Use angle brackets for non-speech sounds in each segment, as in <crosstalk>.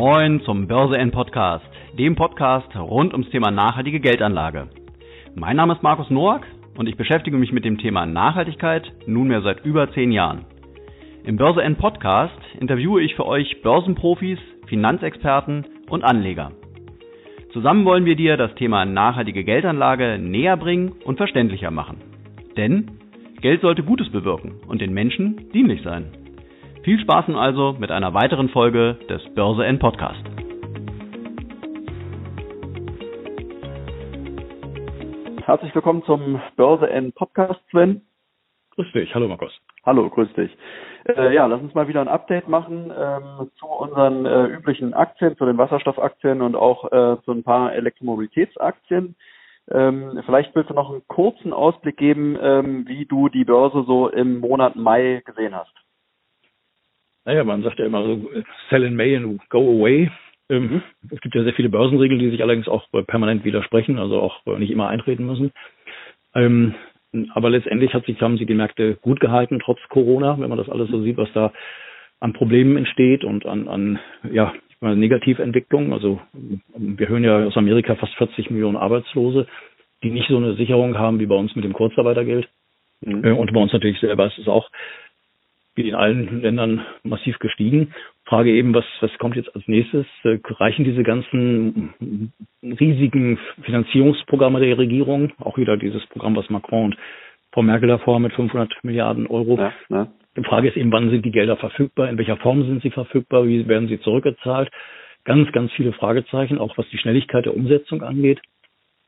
Moin zum Börse N Podcast, dem Podcast rund ums Thema nachhaltige Geldanlage. Mein Name ist Markus Noack und ich beschäftige mich mit dem Thema Nachhaltigkeit nunmehr seit über zehn Jahren. Im Börse N Podcast interviewe ich für euch Börsenprofis, Finanzexperten und Anleger. Zusammen wollen wir dir das Thema nachhaltige Geldanlage näher bringen und verständlicher machen. Denn Geld sollte Gutes bewirken und den Menschen dienlich sein. Viel Spaß nun also mit einer weiteren Folge des Börse N Podcast. Herzlich willkommen zum Börse N Podcast, Sven. Grüß dich, hallo Markus. Hallo, grüß dich. Äh, ja, lass uns mal wieder ein Update machen ähm, zu unseren äh, üblichen Aktien, zu den Wasserstoffaktien und auch äh, zu ein paar Elektromobilitätsaktien. Ähm, vielleicht willst du noch einen kurzen Ausblick geben, ähm, wie du die Börse so im Monat Mai gesehen hast. Naja, man sagt ja immer so, sell in May and go away. Ähm, mhm. Es gibt ja sehr viele Börsenregeln, die sich allerdings auch permanent widersprechen, also auch nicht immer eintreten müssen. Ähm, aber letztendlich hat sich, haben sich die Märkte gut gehalten, trotz Corona, wenn man das alles so sieht, was da an Problemen entsteht und an, an ja, Negativentwicklungen. Also wir hören ja aus Amerika fast 40 Millionen Arbeitslose, die nicht so eine Sicherung haben wie bei uns mit dem Kurzarbeitergeld. Mhm. Äh, und bei uns natürlich selber ist es auch wie in allen Ländern massiv gestiegen. Frage eben, was, was kommt jetzt als nächstes? Äh, reichen diese ganzen riesigen Finanzierungsprogramme der Regierung, auch wieder dieses Programm, was Macron und Frau Merkel davor mit 500 Milliarden Euro. Ja, ja. Die Frage ist eben, wann sind die Gelder verfügbar? In welcher Form sind sie verfügbar? Wie werden sie zurückgezahlt? Ganz, ganz viele Fragezeichen, auch was die Schnelligkeit der Umsetzung angeht.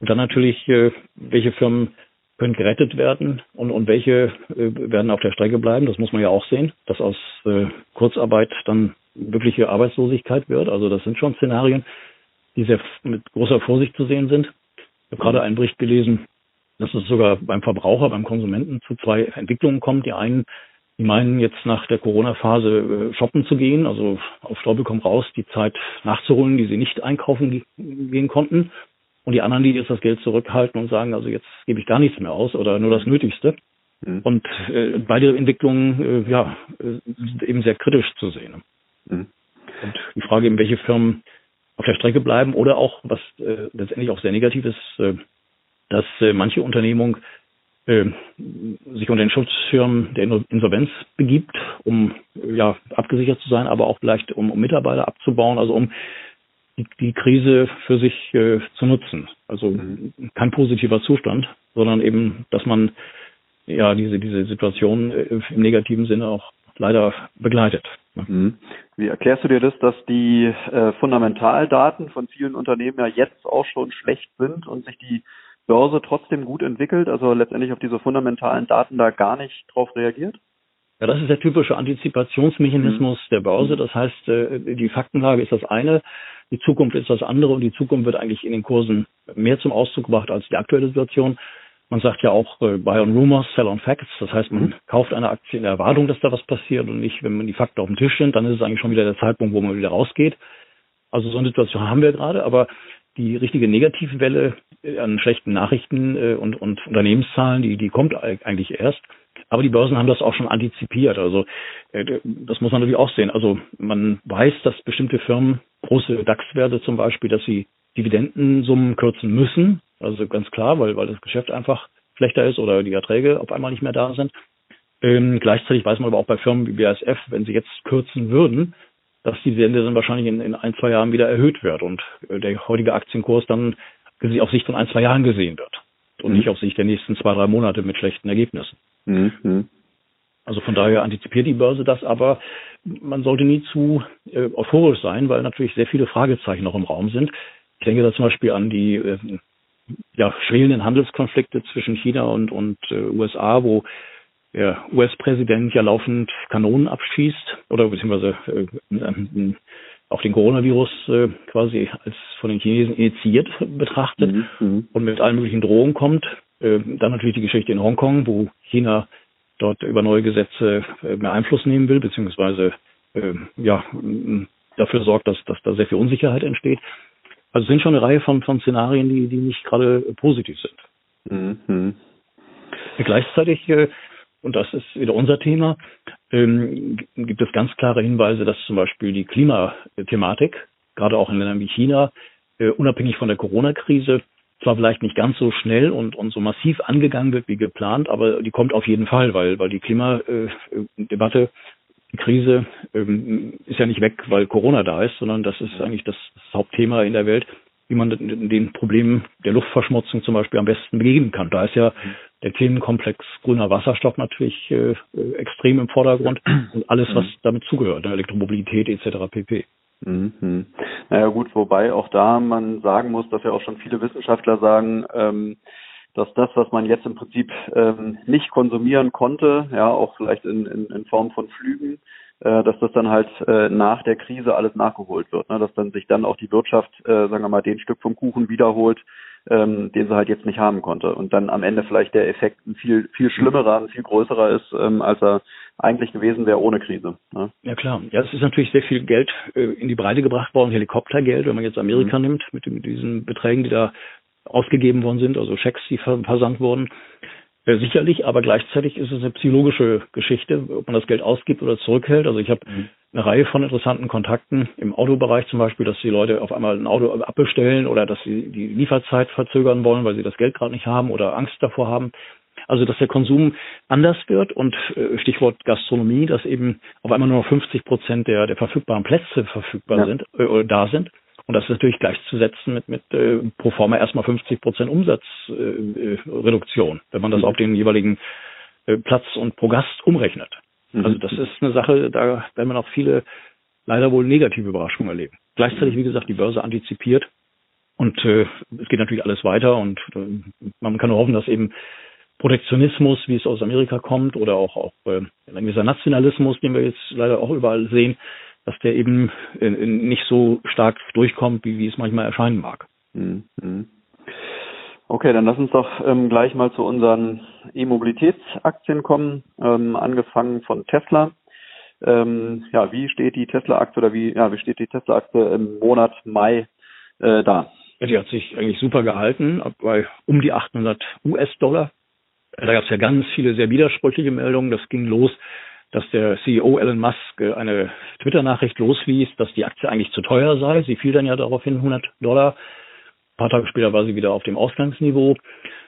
Und dann natürlich, äh, welche Firmen können gerettet werden und, und welche äh, werden auf der Strecke bleiben. Das muss man ja auch sehen, dass aus äh, Kurzarbeit dann wirkliche Arbeitslosigkeit wird. Also das sind schon Szenarien, die sehr mit großer Vorsicht zu sehen sind. Ich habe gerade einen Bericht gelesen, dass es sogar beim Verbraucher, beim Konsumenten zu zwei Entwicklungen kommt. Die einen, die meinen jetzt nach der Corona-Phase äh, shoppen zu gehen, also auf Teufel komm raus, die Zeit nachzuholen, die sie nicht einkaufen gehen konnten. Und die anderen, die jetzt das Geld zurückhalten und sagen, also jetzt gebe ich gar nichts mehr aus oder nur das Nötigste. Mhm. Und äh, beide Entwicklungen äh, ja, äh, sind eben sehr kritisch zu sehen. Mhm. Und die Frage eben, welche Firmen auf der Strecke bleiben oder auch, was äh, letztendlich auch sehr negativ ist, äh, dass äh, manche Unternehmung äh, sich unter den Schutzschirm der Insolvenz begibt, um ja abgesichert zu sein, aber auch vielleicht um, um Mitarbeiter abzubauen, also um die, die Krise für sich äh, zu nutzen. Also mhm. kein positiver Zustand, sondern eben, dass man ja diese diese Situation äh, im negativen Sinne auch leider begleitet. Mhm. Wie erklärst du dir das, dass die äh, Fundamentaldaten von vielen Unternehmen ja jetzt auch schon schlecht sind und sich die Börse trotzdem gut entwickelt, also letztendlich auf diese fundamentalen Daten da gar nicht drauf reagiert? Ja, das ist der typische Antizipationsmechanismus mhm. der Börse. Das heißt, äh, die Faktenlage ist das eine, die Zukunft ist das andere und die Zukunft wird eigentlich in den Kursen mehr zum Ausdruck gebracht als die aktuelle Situation. Man sagt ja auch äh, Buy on Rumors, Sell on Facts. Das heißt, man mhm. kauft eine Aktie in der Erwartung, dass da was passiert und nicht, wenn man die Fakten auf dem Tisch sind, dann ist es eigentlich schon wieder der Zeitpunkt, wo man wieder rausgeht. Also so eine Situation haben wir gerade, aber die richtige Negativwelle an schlechten Nachrichten äh, und, und Unternehmenszahlen, die, die kommt eigentlich erst. Aber die Börsen haben das auch schon antizipiert. Also äh, das muss man natürlich auch sehen. Also man weiß, dass bestimmte Firmen, große DAX-Werte zum Beispiel, dass sie Dividendensummen kürzen müssen. Also ganz klar, weil, weil das Geschäft einfach schlechter ist oder die Erträge auf einmal nicht mehr da sind. Ähm, gleichzeitig weiß man aber auch bei Firmen wie BASF, wenn sie jetzt kürzen würden, dass die Dividende dann wahrscheinlich in, in ein, zwei Jahren wieder erhöht wird und äh, der heutige Aktienkurs dann auf Sicht von ein, zwei Jahren gesehen wird und mhm. nicht auf Sicht der nächsten zwei, drei Monate mit schlechten Ergebnissen. Mhm. Also von daher antizipiert die Börse das, aber man sollte nie zu äh, euphorisch sein, weil natürlich sehr viele Fragezeichen noch im Raum sind. Ich denke da zum Beispiel an die äh, ja, schwelenden Handelskonflikte zwischen China und, und äh, USA, wo der US-Präsident ja laufend Kanonen abschießt oder beziehungsweise äh, auch den Coronavirus äh, quasi als von den Chinesen initiiert betrachtet mhm. mhm. und mit allen möglichen Drohungen kommt. Äh, dann natürlich die Geschichte in Hongkong, wo China dort über neue Gesetze äh, mehr Einfluss nehmen will, beziehungsweise äh, ja dafür sorgt, dass, dass da sehr viel Unsicherheit entsteht. Also es sind schon eine Reihe von, von Szenarien, die, die nicht gerade positiv sind. Mhm. Gleichzeitig, äh, und das ist wieder unser Thema, ähm, gibt es ganz klare Hinweise, dass zum Beispiel die Klimathematik gerade auch in Ländern wie China, unabhängig von der Corona-Krise, zwar vielleicht nicht ganz so schnell und, und so massiv angegangen wird wie geplant, aber die kommt auf jeden Fall, weil, weil die Klimadebatte, äh, die Krise ähm, ist ja nicht weg, weil Corona da ist, sondern das ist eigentlich das, das Hauptthema in der Welt, wie man den Problemen der Luftverschmutzung zum Beispiel am besten begegnen kann. Da ist ja der Themenkomplex grüner Wasserstoff natürlich äh, extrem im Vordergrund und alles, was damit zugehört, ne, Elektromobilität etc. pp. Mhm. Naja gut, wobei auch da man sagen muss, dass ja auch schon viele Wissenschaftler sagen, ähm, dass das, was man jetzt im Prinzip ähm, nicht konsumieren konnte, ja auch vielleicht in, in, in Form von Flügen, äh, dass das dann halt äh, nach der Krise alles nachgeholt wird, ne? dass dann sich dann auch die Wirtschaft, äh, sagen wir mal, den Stück vom Kuchen wiederholt, ähm, den sie halt jetzt nicht haben konnte. Und dann am Ende vielleicht der Effekt ein viel, viel schlimmerer, ein viel größerer ist, ähm, als er eigentlich gewesen wäre ohne Krise. Ne? Ja klar. Ja, es ist natürlich sehr viel Geld äh, in die Breite gebracht worden, Helikoptergeld, wenn man jetzt Amerika mhm. nimmt, mit, mit diesen Beträgen, die da ausgegeben worden sind, also Schecks, die versandt wurden. Sicherlich, aber gleichzeitig ist es eine psychologische Geschichte, ob man das Geld ausgibt oder zurückhält. Also ich habe mhm. eine Reihe von interessanten Kontakten im Autobereich zum Beispiel, dass die Leute auf einmal ein Auto abbestellen oder dass sie die Lieferzeit verzögern wollen, weil sie das Geld gerade nicht haben oder Angst davor haben. Also dass der Konsum anders wird und äh, Stichwort Gastronomie, dass eben auf einmal nur noch 50 Prozent der, der verfügbaren Plätze verfügbar ja. sind, äh, da sind. Und das ist natürlich gleichzusetzen mit, mit äh, pro forma erstmal 50 Prozent Umsatzreduktion, äh, wenn man das mhm. auf den jeweiligen äh, Platz und pro Gast umrechnet. Mhm. Also das ist eine Sache, da werden wir noch viele leider wohl negative Überraschungen erleben. Gleichzeitig, wie gesagt, die Börse antizipiert und äh, es geht natürlich alles weiter und äh, man kann nur hoffen, dass eben Protektionismus, wie es aus Amerika kommt, oder auch, auch äh, ein gewisser Nationalismus, den wir jetzt leider auch überall sehen, dass der eben äh, nicht so stark durchkommt, wie, wie es manchmal erscheinen mag. Mhm. Okay, dann lass uns doch ähm, gleich mal zu unseren E-Mobilitätsaktien kommen, ähm, angefangen von Tesla. Ähm, ja, wie steht die Tesla-Aktie oder wie, ja, wie steht die Tesla-Aktie im Monat Mai äh, da? Die hat sich eigentlich super gehalten, bei um die 800 US-Dollar. Da gab es ja ganz viele sehr widersprüchliche Meldungen. Das ging los dass der CEO Elon Musk äh, eine Twitter-Nachricht losließ, dass die Aktie eigentlich zu teuer sei. Sie fiel dann ja daraufhin 100 Dollar. Ein paar Tage später war sie wieder auf dem Ausgangsniveau.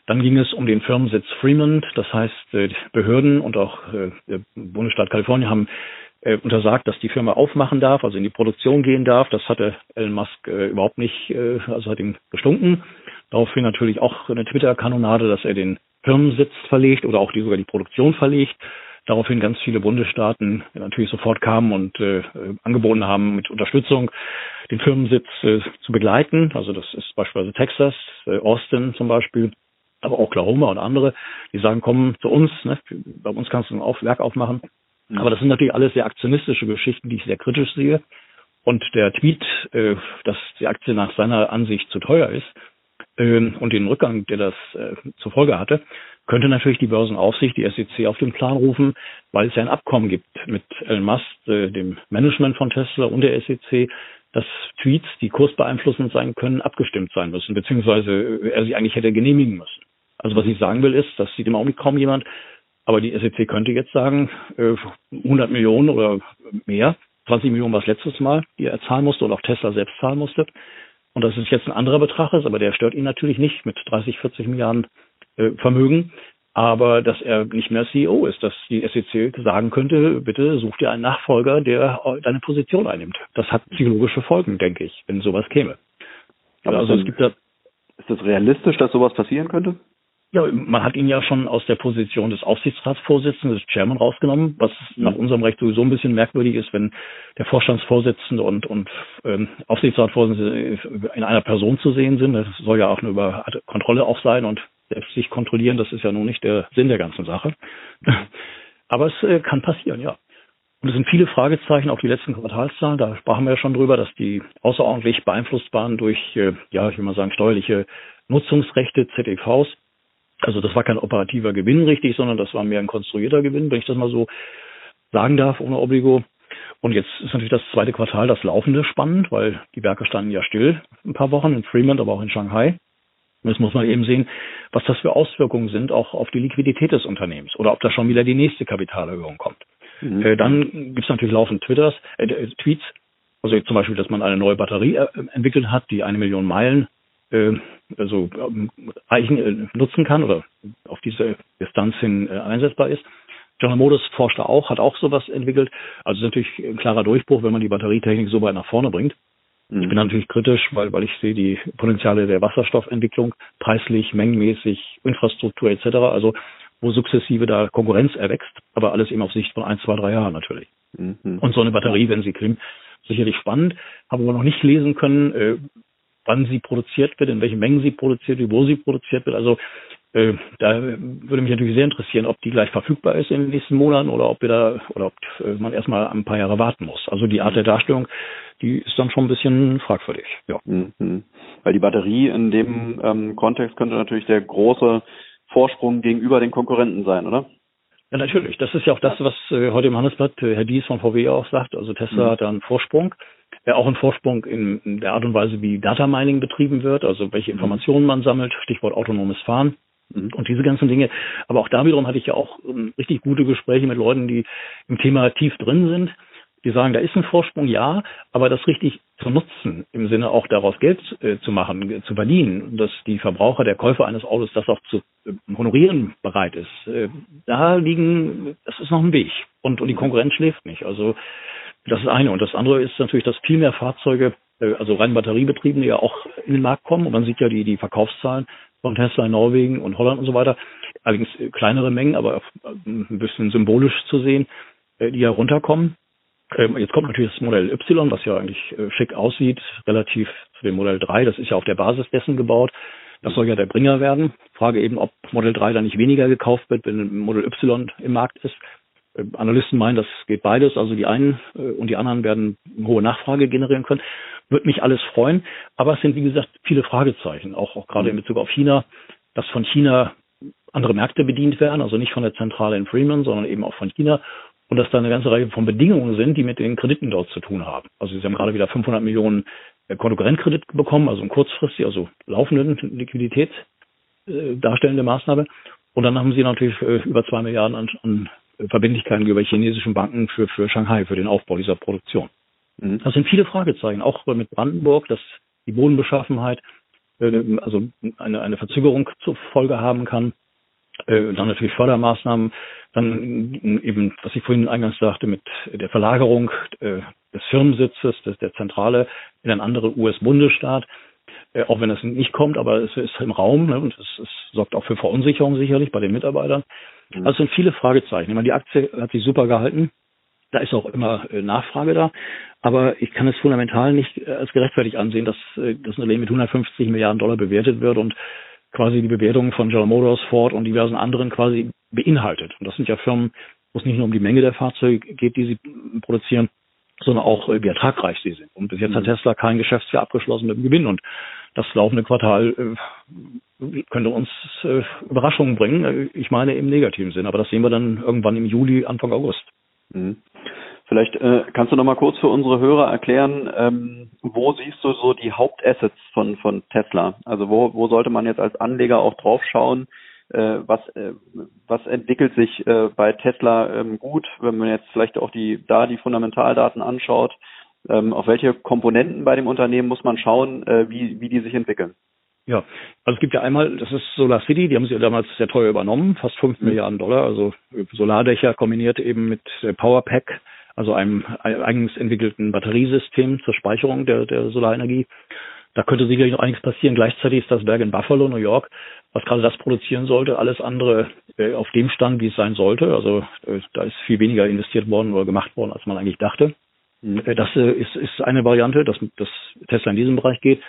Dann ging es um den Firmensitz Fremont. Das heißt, äh, Behörden und auch äh, der Bundesstaat Kalifornien haben untersagt, dass die Firma aufmachen darf, also in die Produktion gehen darf. Das hatte Elon Musk überhaupt nicht, also hat ihm gestunken. Daraufhin natürlich auch eine Twitter-Kanonade, dass er den Firmensitz verlegt oder auch die, sogar die Produktion verlegt daraufhin ganz viele Bundesstaaten natürlich sofort kamen und äh, angeboten haben, mit Unterstützung den Firmensitz äh, zu begleiten. Also das ist beispielsweise Texas, äh, Austin zum Beispiel, aber auch Oklahoma und andere, die sagen, komm zu uns, ne? bei uns kannst du ein Auf Werk aufmachen. Mhm. Aber das sind natürlich alles sehr aktionistische Geschichten, die ich sehr kritisch sehe. Und der Tweet, äh, dass die Aktie nach seiner Ansicht zu teuer ist, äh, und den Rückgang, der das äh, zur Folge hatte, könnte natürlich die Börsenaufsicht, die SEC, auf den Plan rufen, weil es ja ein Abkommen gibt mit Elon Musk, äh, dem Management von Tesla und der SEC, dass Tweets, die kursbeeinflussend sein können, abgestimmt sein müssen, beziehungsweise äh, er sie eigentlich hätte genehmigen müssen. Also was ich sagen will ist, das sieht im Augenblick kaum jemand, aber die SEC könnte jetzt sagen, äh, 100 Millionen oder mehr, 20 Millionen war es letztes Mal, die er zahlen musste oder auch Tesla selbst zahlen musste. Und dass es jetzt ein anderer Betrag ist, aber der stört ihn natürlich nicht mit 30, 40 Milliarden äh, Vermögen, aber dass er nicht mehr CEO ist, dass die SEC sagen könnte, bitte such dir einen Nachfolger, der deine Position einnimmt. Das hat psychologische Folgen, denke ich, wenn sowas käme. Aber also es gibt da ist das realistisch, dass sowas passieren könnte? Ja, man hat ihn ja schon aus der Position des Aufsichtsratsvorsitzenden, des Chairman rausgenommen, was mhm. nach unserem Recht sowieso ein bisschen merkwürdig ist, wenn der Vorstandsvorsitzende und, und ähm, Aufsichtsratsvorsitzende in einer Person zu sehen sind. Das soll ja auch eine Über Kontrolle auch sein und selbst sich kontrollieren, das ist ja nun nicht der Sinn der ganzen Sache. <laughs> Aber es äh, kann passieren, ja. Und es sind viele Fragezeichen, auch die letzten Quartalszahlen, da sprachen wir ja schon drüber, dass die außerordentlich beeinflusst waren durch, äh, ja, ich will mal sagen, steuerliche Nutzungsrechte, ZEVs. Also das war kein operativer Gewinn richtig, sondern das war mehr ein konstruierter Gewinn, wenn ich das mal so sagen darf, ohne Obligo. Und jetzt ist natürlich das zweite Quartal das laufende spannend, weil die Werke standen ja still ein paar Wochen in Fremont, aber auch in Shanghai. Und jetzt muss man eben sehen, was das für Auswirkungen sind, auch auf die Liquidität des Unternehmens oder ob da schon wieder die nächste Kapitalerhöhung kommt. Mhm. Äh, dann gibt es natürlich laufend Twitters, äh, Tweets, Also zum Beispiel, dass man eine neue Batterie äh, entwickelt hat, die eine Million Meilen äh, also ähm, äh, nutzen kann oder auf diese Distanz hin einsetzbar ist. General Motors forscht da auch, hat auch sowas entwickelt. Also ist natürlich ein klarer Durchbruch, wenn man die Batterietechnik so weit nach vorne bringt. Mhm. Ich bin natürlich kritisch, weil, weil ich sehe die Potenziale der Wasserstoffentwicklung preislich, mengenmäßig, Infrastruktur etc. Also wo sukzessive da Konkurrenz erwächst, aber alles eben auf Sicht von ein, zwei, drei Jahren natürlich. Mhm. Und so eine Batterie, wenn sie kriegen, sicherlich spannend, habe aber noch nicht lesen können, äh, wann sie produziert wird, in welchen Mengen sie produziert wird, wo sie produziert wird. Also äh, da würde mich natürlich sehr interessieren, ob die gleich verfügbar ist in den nächsten Monaten oder ob wir da oder ob äh, man erstmal ein paar Jahre warten muss. Also die Art der Darstellung, die ist dann schon ein bisschen fragwürdig. Ja. Mhm. Weil die Batterie in dem ähm, Kontext könnte natürlich der große Vorsprung gegenüber den Konkurrenten sein, oder? Ja, natürlich. Das ist ja auch das, was äh, heute im Handelsblatt äh, Herr Dies von VW auch sagt. Also Tesla mhm. hat da einen Vorsprung. Ja, auch einen Vorsprung in, in, der Art und Weise, wie Data Mining betrieben wird, also welche mhm. Informationen man sammelt, Stichwort autonomes Fahren. Mhm. Und diese ganzen Dinge. Aber auch da wiederum hatte ich ja auch um, ähm, richtig gute Gespräche mit Leuten, die im Thema tief drin sind. Die sagen, da ist ein Vorsprung, ja, aber das richtig zu nutzen, im Sinne auch daraus Geld äh, zu machen, äh, zu verdienen, dass die Verbraucher, der Käufer eines Autos das auch zu äh, honorieren bereit ist, äh, da liegen, das ist noch ein Weg. Und, und die Konkurrenz schläft nicht. Also das ist eine. Und das andere ist natürlich, dass viel mehr Fahrzeuge, äh, also rein batteriebetriebene, ja auch in den Markt kommen. Und man sieht ja die, die Verkaufszahlen von Tesla in Norwegen und Holland und so weiter. Allerdings äh, kleinere Mengen, aber ein bisschen symbolisch zu sehen, die ja runterkommen. Ähm, jetzt kommt natürlich das Modell Y, was ja eigentlich äh, schick aussieht, relativ zu dem Modell 3. Das ist ja auf der Basis dessen gebaut. Das soll ja der Bringer werden. Frage eben, ob Modell 3 dann nicht weniger gekauft wird, wenn Modell Y im Markt ist. Ähm, Analysten meinen, das geht beides. Also die einen äh, und die anderen werden eine hohe Nachfrage generieren können. Wird mich alles freuen. Aber es sind, wie gesagt, viele Fragezeichen, auch, auch gerade in Bezug auf China, dass von China andere Märkte bedient werden, also nicht von der Zentrale in Fremont, sondern eben auch von China und dass da eine ganze Reihe von Bedingungen sind, die mit den Krediten dort zu tun haben. Also sie haben gerade wieder 500 Millionen äh, Kontokorrentkredit bekommen, also ein kurzfristig, also laufenden Liquidität äh, darstellende Maßnahme. Und dann haben sie natürlich äh, über zwei Milliarden an, an Verbindlichkeiten über chinesischen Banken für, für Shanghai, für den Aufbau dieser Produktion. Mhm. Das sind viele Fragezeichen, auch mit Brandenburg, dass die Bodenbeschaffenheit äh, also eine, eine Verzögerung zur Folge haben kann. Äh, dann natürlich Fördermaßnahmen, dann eben, was ich vorhin eingangs sagte, mit der Verlagerung äh, des Firmensitzes, des, der Zentrale in einen anderen US-Bundesstaat, äh, auch wenn das nicht kommt, aber es ist im Raum ne, und es, es sorgt auch für Verunsicherung sicherlich bei den Mitarbeitern. Mhm. Also es sind viele Fragezeichen. Ich meine, die Aktie hat sich super gehalten. Da ist auch immer äh, Nachfrage da. Aber ich kann es fundamental nicht äh, als gerechtfertigt ansehen, dass äh, das Unternehmen mit 150 Milliarden Dollar bewertet wird und quasi die Bewertung von General Motors, Ford und diversen anderen quasi beinhaltet. Und das sind ja Firmen, wo es nicht nur um die Menge der Fahrzeuge geht, die sie produzieren, sondern auch äh, wie ertragreich sie sind. Und bis jetzt hat mhm. Tesla kein Geschäftsjahr abgeschlossen mit dem Gewinn. Und das laufende Quartal äh, könnte uns äh, Überraschungen bringen. Äh, ich meine im negativen Sinn. Aber das sehen wir dann irgendwann im Juli, Anfang August. Mhm. Vielleicht äh, kannst du noch mal kurz für unsere Hörer erklären, ähm, wo siehst du so die Hauptassets von, von Tesla? Also wo, wo sollte man jetzt als Anleger auch drauf schauen? Äh, was, äh, was entwickelt sich äh, bei Tesla ähm, gut, wenn man jetzt vielleicht auch die, da die Fundamentaldaten anschaut? Ähm, auf welche Komponenten bei dem Unternehmen muss man schauen, äh, wie, wie die sich entwickeln? Ja, also es gibt ja einmal, das ist Solar City, die haben sie ja damals sehr teuer übernommen, fast fünf mhm. Milliarden Dollar, also Solardächer kombiniert eben mit äh, Powerpack also einem eigens entwickelten Batteriesystem zur Speicherung der, der Solarenergie. Da könnte sicherlich noch einiges passieren. Gleichzeitig ist das Werk in Buffalo, New York, was gerade das produzieren sollte, alles andere äh, auf dem Stand, wie es sein sollte. Also äh, da ist viel weniger investiert worden oder gemacht worden, als man eigentlich dachte. Mhm. Äh, das äh, ist, ist eine Variante, dass, dass Tesla in diesem Bereich geht.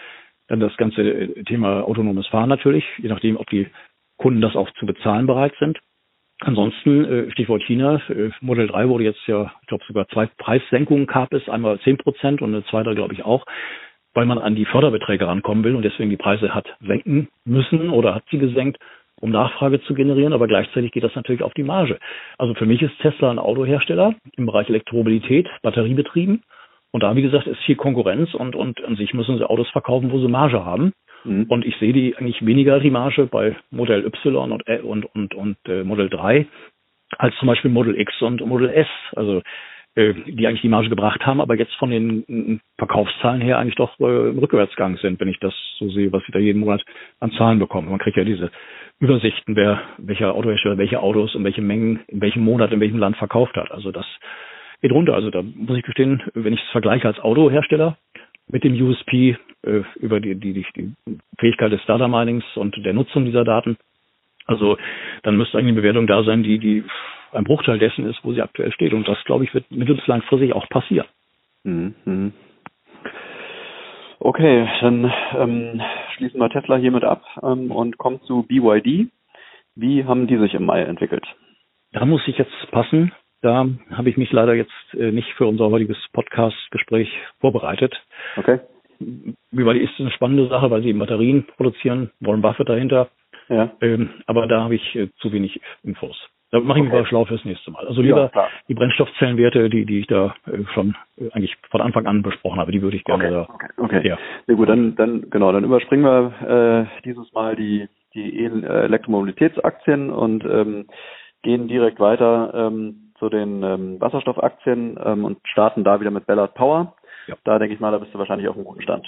Dann das ganze äh, Thema autonomes Fahren natürlich, je nachdem, ob die Kunden das auch zu bezahlen bereit sind. Ansonsten, äh, Stichwort China, Model 3 wurde jetzt ja, ich glaube sogar zwei Preissenkungen gab es, einmal 10 Prozent und eine zweite glaube ich auch, weil man an die Förderbeträge rankommen will und deswegen die Preise hat senken müssen oder hat sie gesenkt, um Nachfrage zu generieren, aber gleichzeitig geht das natürlich auf die Marge. Also für mich ist Tesla ein Autohersteller im Bereich Elektromobilität, batteriebetrieben und da, wie gesagt, ist viel Konkurrenz und, und an sich müssen sie Autos verkaufen, wo sie Marge haben. Mhm. Und ich sehe die eigentlich weniger die Marge bei Modell Y und, und, und, und äh, Modell 3 als zum Beispiel Model X und Model S. Also äh, die eigentlich die Marge gebracht haben, aber jetzt von den Verkaufszahlen her eigentlich doch äh, im Rückwärtsgang sind, wenn ich das so sehe, was sie da jeden Monat an Zahlen bekommen. Man kriegt ja diese Übersichten, wer welcher Autohersteller welche Autos in welchen Mengen, in welchem Monat, in welchem Land verkauft hat. Also das geht runter. Also da muss ich gestehen, wenn ich es vergleiche als Autohersteller mit dem USP äh, über die, die, die Fähigkeit des Data Minings und der Nutzung dieser Daten, also dann müsste eigentlich eine Bewertung da sein, die, die ein Bruchteil dessen ist, wo sie aktuell steht. Und das, glaube ich, wird mittel- bis langfristig auch passieren. Mhm. Okay, dann ähm, schließen wir Tesla hiermit ab ähm, und kommen zu BYD. Wie haben die sich im Mai entwickelt? Da muss ich jetzt passen. Da habe ich mich leider jetzt äh, nicht für unser heutiges Podcast-Gespräch vorbereitet. Okay. BYD ist eine spannende Sache, weil sie Batterien produzieren, Warren Buffett dahinter. Ja. Ähm, aber da habe ich äh, zu wenig Infos. Da mache ich okay. mich aber schlau fürs nächste Mal. Also lieber ja, die Brennstoffzellenwerte, die, die ich da äh, schon äh, eigentlich von Anfang an besprochen habe, die würde ich gerne okay. da. Okay, okay. Ja. Sehr gut, dann, dann genau, dann überspringen wir äh, dieses Mal die, die e Elektromobilitätsaktien und ähm, gehen direkt weiter ähm, zu den ähm, Wasserstoffaktien ähm, und starten da wieder mit Ballard Power. Ja. Da denke ich mal, da bist du wahrscheinlich auf einem guten Stand.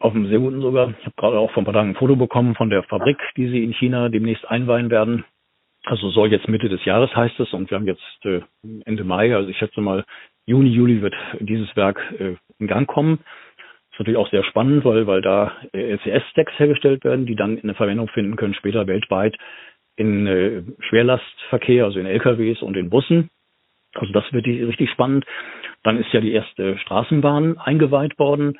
Auf einem sehr guten sogar. Ich habe gerade auch vor ein paar Tagen ein Foto bekommen von der Fabrik, die sie in China demnächst einweihen werden. Also soll jetzt Mitte des Jahres heißt es und wir haben jetzt äh, Ende Mai, also ich schätze mal Juni, Juli wird dieses Werk äh, in Gang kommen. Ist natürlich auch sehr spannend, weil, weil da äh, LCS-Stacks hergestellt werden, die dann eine Verwendung finden können später weltweit in äh, Schwerlastverkehr, also in LKWs und in Bussen. Also das wird die, richtig spannend. Dann ist ja die erste Straßenbahn eingeweiht worden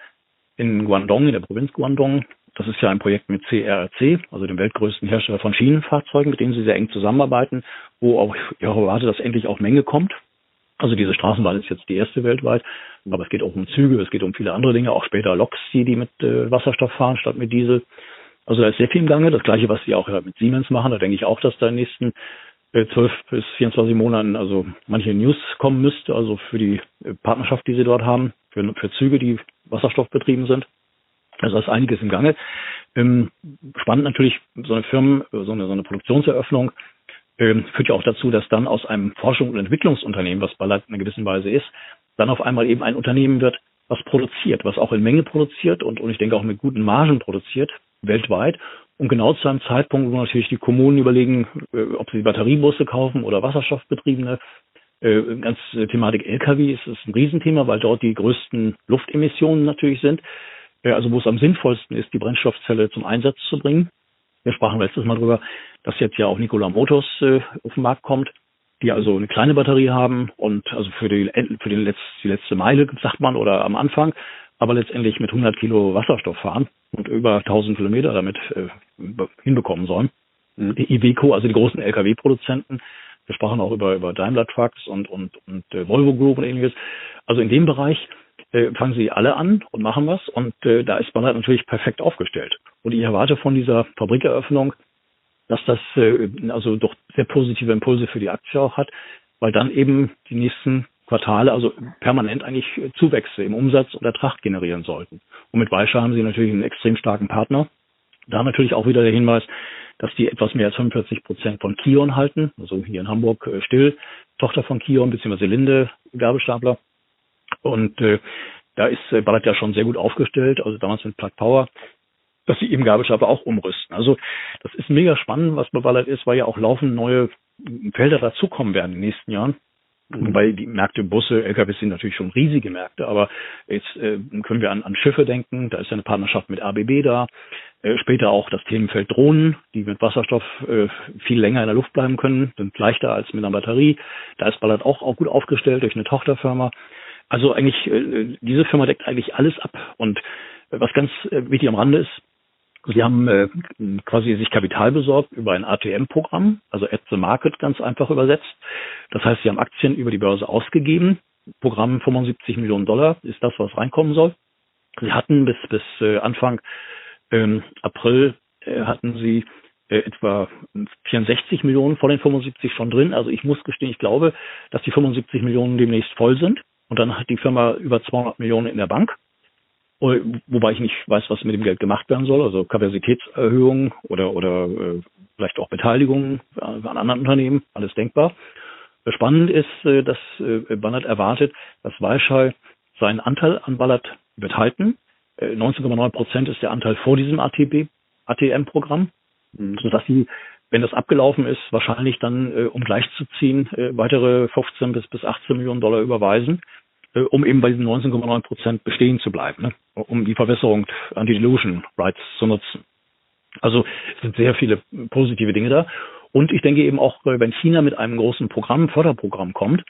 in Guangdong, in der Provinz Guangdong. Das ist ja ein Projekt mit CRRC, also dem weltgrößten Hersteller von Schienenfahrzeugen, mit dem sie sehr eng zusammenarbeiten, wo auch ich erwarte, dass endlich auch Menge kommt. Also diese Straßenbahn ist jetzt die erste weltweit, aber es geht auch um Züge, es geht um viele andere Dinge, auch später Loks, die, die mit äh, Wasserstoff fahren statt mit Diesel. Also da ist sehr viel im Gange. Das gleiche, was sie auch mit Siemens machen, da denke ich auch, dass da in den nächsten äh, 12 bis 24 Monaten also manche News kommen müsste, also für die äh, Partnerschaft, die sie dort haben, für, für Züge, die wasserstoffbetrieben sind. Also da ist einiges im Gange. Ähm, spannend natürlich, so eine Firmen, so eine, so eine Produktionseröffnung ähm, führt ja auch dazu, dass dann aus einem Forschung- und Entwicklungsunternehmen, was Ballard in einer gewissen Weise ist, dann auf einmal eben ein Unternehmen wird, was produziert, was auch in Menge produziert und, und ich denke auch mit guten Margen produziert, weltweit. Und genau zu einem Zeitpunkt, wo natürlich die Kommunen überlegen, äh, ob sie Batteriebusse kaufen oder wasserstoffbetriebene. Äh, ganz äh, Thematik Lkw ist, ist ein Riesenthema, weil dort die größten Luftemissionen natürlich sind also wo es am sinnvollsten ist, die Brennstoffzelle zum Einsatz zu bringen. Wir sprachen letztes Mal drüber, dass jetzt ja auch Nikola Motors äh, auf den Markt kommt, die also eine kleine Batterie haben und also für die, für die, letzte, die letzte Meile, sagt man, oder am Anfang, aber letztendlich mit 100 Kilo Wasserstoff fahren und über 1000 Kilometer damit äh, hinbekommen sollen. Mhm. Die Iveco, also die großen Lkw-Produzenten, wir sprachen auch über, über Daimler Trucks und, und, und äh, Volvo Group und ähnliches. Also in dem Bereich äh, fangen sie alle an und machen was. Und äh, da ist man halt natürlich perfekt aufgestellt. Und ich erwarte von dieser Fabrikeröffnung, dass das äh, also doch sehr positive Impulse für die Aktie auch hat, weil dann eben die nächsten Quartale also permanent eigentlich Zuwächse im Umsatz und Ertrag generieren sollten. Und mit Weischer haben sie natürlich einen extrem starken Partner. Da natürlich auch wieder der Hinweis, dass die etwas mehr als 45 Prozent von Kion halten, also hier in Hamburg äh, Still, Tochter von Kion bzw. Linde Gabelstapler. Und äh, da ist äh, Ballard ja schon sehr gut aufgestellt, also damals mit Plug Power, dass sie eben Gabelstapler auch umrüsten. Also das ist mega spannend, was bei Ballard ist, weil ja auch laufend neue Felder dazukommen werden in den nächsten Jahren. Mhm. Wobei die Märkte, Busse, LKWs sind natürlich schon riesige Märkte, aber jetzt äh, können wir an, an Schiffe denken, da ist ja eine Partnerschaft mit ABB da, äh, später auch das Themenfeld Drohnen, die mit Wasserstoff äh, viel länger in der Luft bleiben können, sind leichter als mit einer Batterie. Da ist Ballard auch, auch gut aufgestellt durch eine Tochterfirma. Also eigentlich, äh, diese Firma deckt eigentlich alles ab. Und äh, was ganz äh, wichtig am Rande ist, Sie haben quasi sich Kapital besorgt über ein ATM-Programm, also at the market ganz einfach übersetzt. Das heißt, Sie haben Aktien über die Börse ausgegeben. Programm 75 Millionen Dollar ist das, was reinkommen soll. Sie hatten bis bis Anfang ähm, April äh, hatten Sie äh, etwa 64 Millionen vor den 75 schon drin. Also ich muss gestehen, ich glaube, dass die 75 Millionen demnächst voll sind. Und dann hat die Firma über 200 Millionen in der Bank. Wobei ich nicht weiß, was mit dem Geld gemacht werden soll, also Kapazitätserhöhung oder, oder äh, vielleicht auch Beteiligung an anderen Unternehmen, alles denkbar. Spannend ist, dass Ballard erwartet, dass Weichai seinen Anteil an Ballard wird halten. 19,9 Prozent ist der Anteil vor diesem ATB, ATM-Programm, mhm. sodass sie, wenn das abgelaufen ist, wahrscheinlich dann, um gleichzuziehen, weitere 15 bis, bis 18 Millionen Dollar überweisen äh, um eben bei diesen 19,9 Prozent bestehen zu bleiben, ne? um die Verwässerung Anti-Dilution Rights zu nutzen. Also es sind sehr viele positive Dinge da. Und ich denke eben auch, wenn China mit einem großen Programm, Förderprogramm kommt,